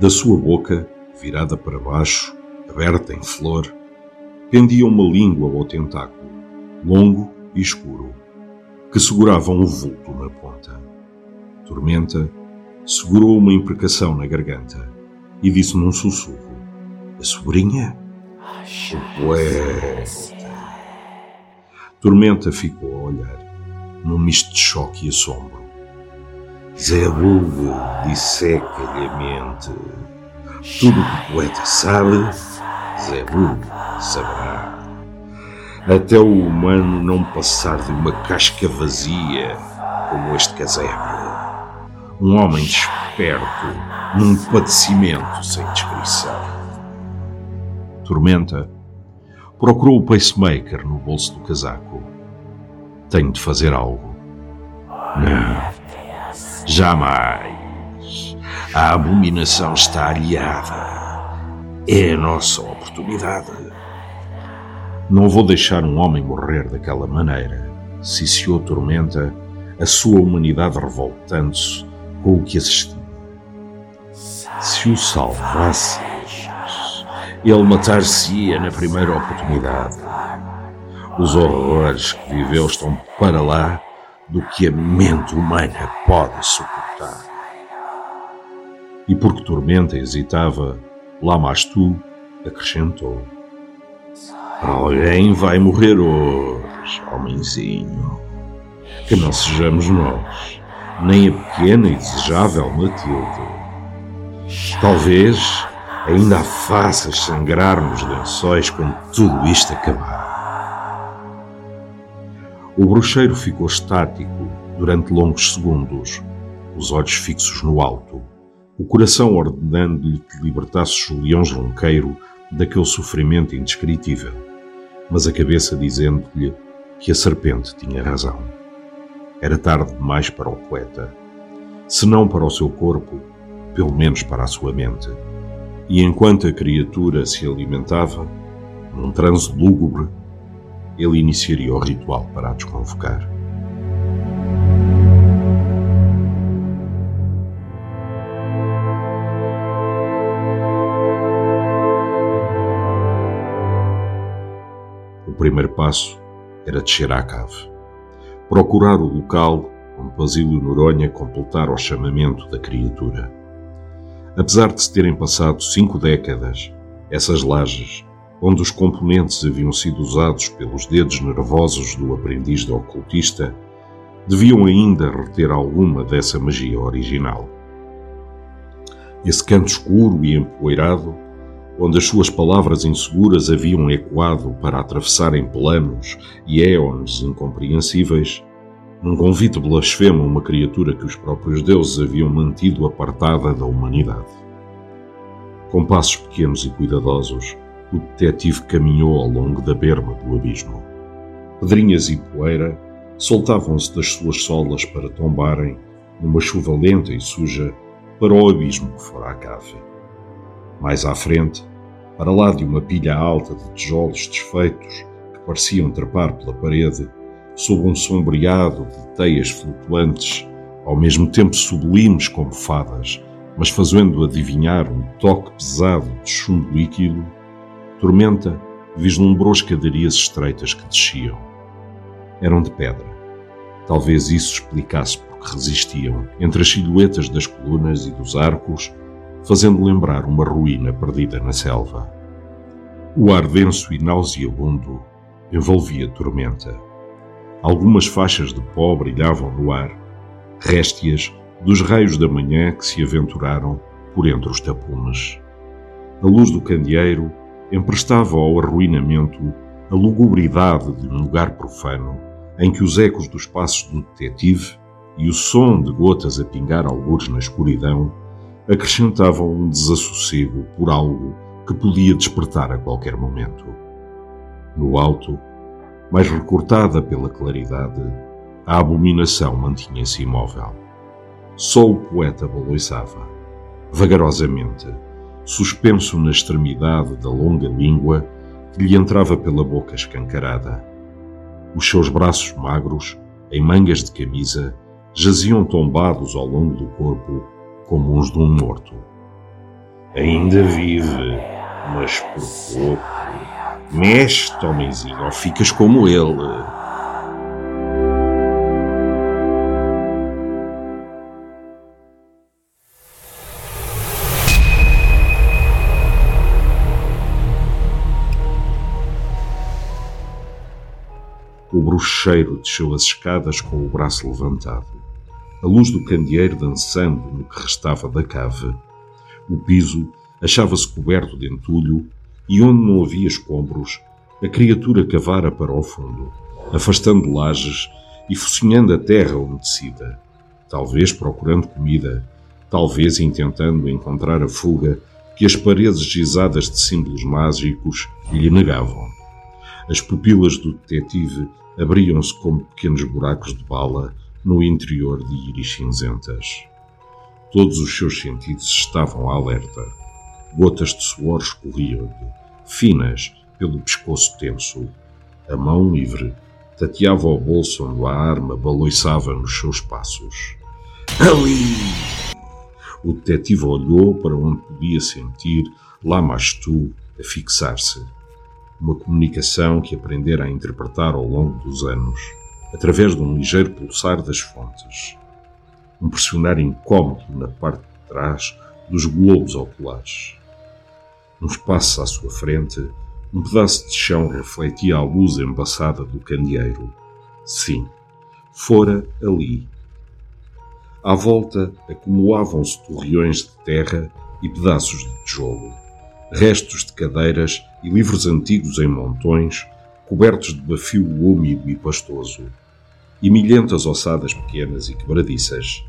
Da sua boca, virada para baixo, aberta em flor, pendia uma língua ou tentáculo, longo e escuro, que segurava um vulto na ponta. Tormenta segurou uma imprecação na garganta e disse num sussurro: A sobrinha? Ué. Tormenta ficou a olhar, num misto de choque e assombro. Zé Bulbo disseca-lhe a mente. Tudo que o poeta sabe, Zé Bulbo saberá. Até o humano não passar de uma casca vazia, como este casebre. Um homem desperto, num padecimento sem descrição. Tormenta procurou o pacemaker no bolso do casaco. Tenho de fazer algo. Não. Jamais. A abominação está aliada. É a nossa oportunidade. Não vou deixar um homem morrer daquela maneira, ciciou Tormenta, a sua humanidade revoltando-se com o que assistiu. Se o salvasse, ele matar-se-ia na primeira oportunidade. Os horrores que viveu estão para lá do que a mente humana pode suportar. E porque Tormenta hesitava, lá mais tu acrescentou: Alguém vai morrer hoje, homenzinho. Que não sejamos nós, nem a pequena e desejável Matilde. Talvez ainda a faças sangrar nos lençóis quando tudo isto acabar. O bruxeiro ficou estático durante longos segundos, os olhos fixos no alto, o coração ordenando-lhe que libertasse Julião Junqueiro daquele sofrimento indescritível, mas a cabeça dizendo-lhe que a serpente tinha razão. Era tarde demais para o poeta, se não para o seu corpo, pelo menos para a sua mente. E enquanto a criatura se alimentava, num transe lúgubre, ele iniciaria o ritual para a desconvocar. O primeiro passo era descer à cave, procurar o local onde Basílio Noronha completara o chamamento da criatura. Apesar de se terem passado cinco décadas, essas lajes onde os componentes haviam sido usados pelos dedos nervosos do aprendiz de ocultista, deviam ainda reter alguma dessa magia original. Esse canto escuro e empoeirado, onde as suas palavras inseguras haviam ecoado para atravessarem planos e éons incompreensíveis, num convite blasfemo a uma criatura que os próprios deuses haviam mantido apartada da humanidade. Com passos pequenos e cuidadosos, o detetive caminhou ao longo da berma do abismo. Pedrinhas e poeira soltavam-se das suas solas para tombarem, numa chuva lenta e suja, para o abismo que fora a cave. Mais à frente, para lá de uma pilha alta de tijolos desfeitos que pareciam trepar pela parede, sob um sombreado de teias flutuantes, ao mesmo tempo sublimes como fadas, mas fazendo adivinhar um toque pesado de chumbo líquido, Tormenta vislumbrou escadarias estreitas que desciam. Eram de pedra. Talvez isso explicasse porque resistiam entre as silhuetas das colunas e dos arcos, fazendo lembrar uma ruína perdida na selva. O ar denso e nauseabundo envolvia a tormenta. Algumas faixas de pó brilhavam no ar, réstias dos raios da manhã que se aventuraram por entre os tapumes. A luz do candeeiro emprestava ao arruinamento a lugubridade de um lugar profano, em que os ecos dos passos do detetive e o som de gotas a pingar algures na escuridão acrescentavam um desassossego por algo que podia despertar a qualquer momento. No alto, mais recortada pela claridade, a abominação mantinha-se imóvel. Só o poeta baloiçava, vagarosamente, suspenso na extremidade da longa língua que lhe entrava pela boca escancarada. Os seus braços magros, em mangas de camisa, jaziam tombados ao longo do corpo como os de um morto. Ainda vive, mas por pouco. Mexe, homenzinho, ou ficas como ele. O bruxeiro desceu as escadas com o braço levantado, a luz do candeeiro dançando no que restava da cave. O piso achava-se coberto de entulho e onde não havia escombros, a criatura cavara para o fundo, afastando lajes e focinhando a terra umedecida, talvez procurando comida, talvez intentando encontrar a fuga que as paredes gizadas de símbolos mágicos lhe negavam. As pupilas do detetive abriam-se como pequenos buracos de bala no interior de íris cinzentas. Todos os seus sentidos estavam alerta. Gotas de suor escorriam-lhe, finas, pelo pescoço tenso. A mão livre tateava o bolso onde a arma baloiçava nos seus passos. Ali! O detetive olhou para onde podia sentir Lamastu a fixar-se uma comunicação que aprendera a interpretar ao longo dos anos, através de um ligeiro pulsar das fontes, um pressionar incómodo na parte de trás dos globos oculares. Uns passos à sua frente, um pedaço de chão refletia a luz embaçada do candeeiro. Sim, fora ali. À volta acumulavam-se torreões de terra e pedaços de tijolo restos de cadeiras e livros antigos em montões, cobertos de bafio úmido e pastoso, e milhentas ossadas pequenas e quebradiças.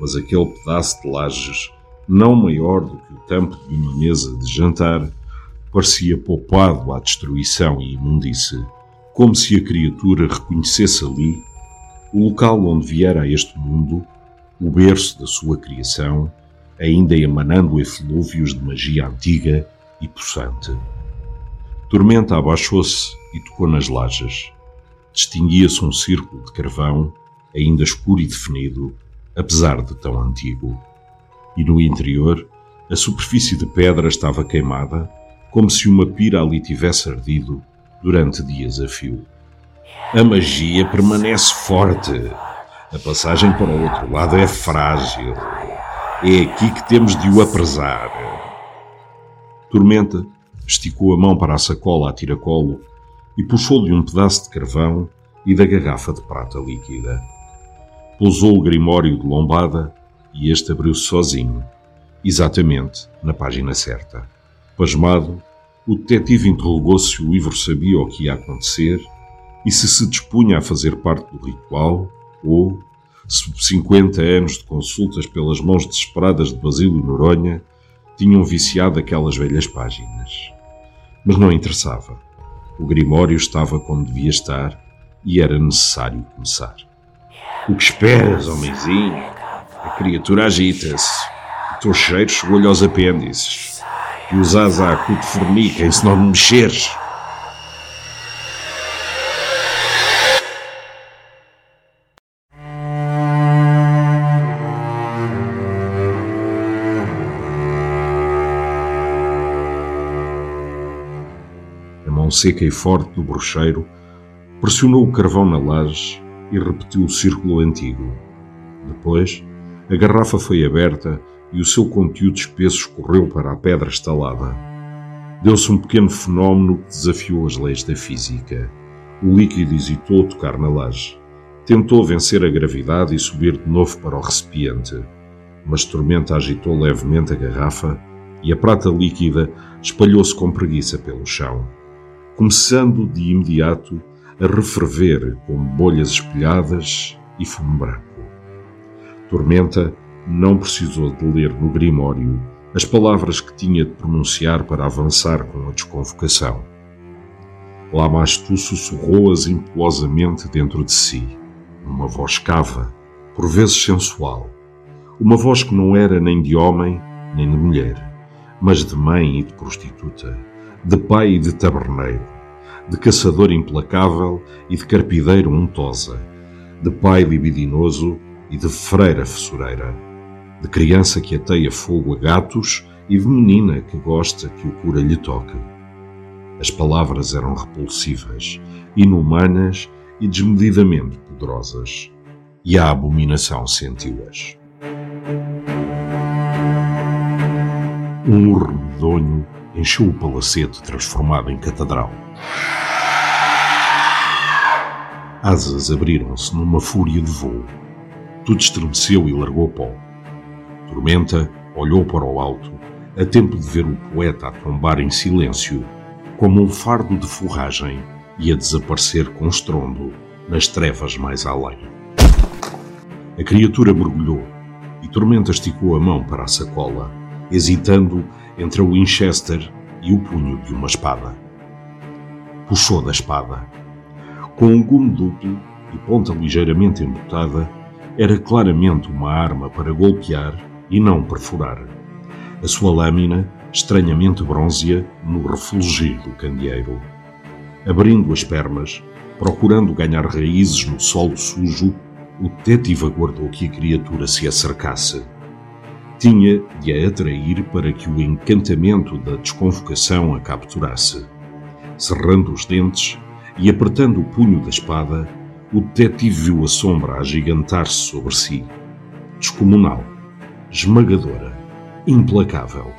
Mas aquele pedaço de lajes, não maior do que o tampo de uma mesa de jantar, parecia poupado à destruição e imundície, como se a criatura reconhecesse ali o local onde viera a este mundo, o berço da sua criação, ainda emanando eflúvios de magia antiga e possante. Tormenta abaixou-se e tocou nas lajes. Distinguia-se um círculo de carvão, ainda escuro e definido, apesar de tão antigo. E no interior, a superfície de pedra estava queimada, como se uma pira ali tivesse ardido durante dias a fio. A magia permanece forte. A passagem para o outro lado é frágil. É aqui que temos de o apresar. Tormenta esticou a mão para a sacola a tiracolo e puxou-lhe um pedaço de carvão e da garrafa de prata líquida. Pousou o grimório de lombada e este abriu-se sozinho, exatamente na página certa. Pasmado, o detetive interrogou se o livro sabia o que ia acontecer e se se dispunha a fazer parte do ritual ou, se 50 anos de consultas pelas mãos desesperadas de Basílio Noronha tinham viciado aquelas velhas páginas. Mas não interessava. O Grimório estava como devia estar e era necessário começar. O que esperas, homenzinho? A criatura agita-se. O teu cheiro chegou-lhe aos apêndices. E os azacu te forniquem se não me mexeres. Seca e forte do bruxeiro, pressionou o carvão na laje e repetiu o círculo antigo. Depois, a garrafa foi aberta e o seu conteúdo espesso escorreu para a pedra estalada. Deu-se um pequeno fenómeno que desafiou as leis da física. O líquido hesitou tocar na laje. Tentou vencer a gravidade e subir de novo para o recipiente, mas Tormenta agitou levemente a garrafa e a prata líquida espalhou-se com preguiça pelo chão começando de imediato a referver com bolhas espelhadas e fumo branco. Tormenta não precisou de ler no Grimório as palavras que tinha de pronunciar para avançar com a desconvocação. Lamastu sussurrou-as impetuosamente dentro de si, numa voz cava, por vezes sensual, uma voz que não era nem de homem nem de mulher, mas de mãe e de prostituta, de pai e de taberneiro, de caçador implacável e de carpideiro untosa, de pai libidinoso e de freira fessureira, de criança que ateia fogo a gatos e de menina que gosta que o cura lhe toque. As palavras eram repulsivas, inumanas e desmedidamente poderosas, e a abominação sentiu-as. Um urro medonho encheu o palacete transformado em catedral. Asas abriram-se numa fúria de voo. Tudo estremeceu e largou pó. Tormenta olhou para o alto, a tempo de ver o poeta a tombar em silêncio, como um fardo de forragem, e a desaparecer com estrondo nas trevas mais além. A criatura mergulhou e Tormenta esticou a mão para a sacola, hesitando entre o Winchester e o punho de uma espada. Puxou da espada. Com um gume duplo e ponta ligeiramente embotada, era claramente uma arma para golpear e não perfurar. A sua lâmina, estranhamente bronzea, no refulgir do candeeiro. Abrindo as pernas, procurando ganhar raízes no solo sujo, o detetive aguardou que a criatura se acercasse. Tinha de a atrair para que o encantamento da desconvocação a capturasse. Cerrando os dentes e apertando o punho da espada, o detetive viu a sombra agigantar-se sobre si. Descomunal, esmagadora, implacável.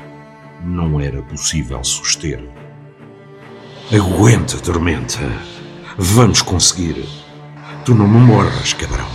Não era possível suster. Aguenta, tormenta. Vamos conseguir. Tu não me mordas, cabrão.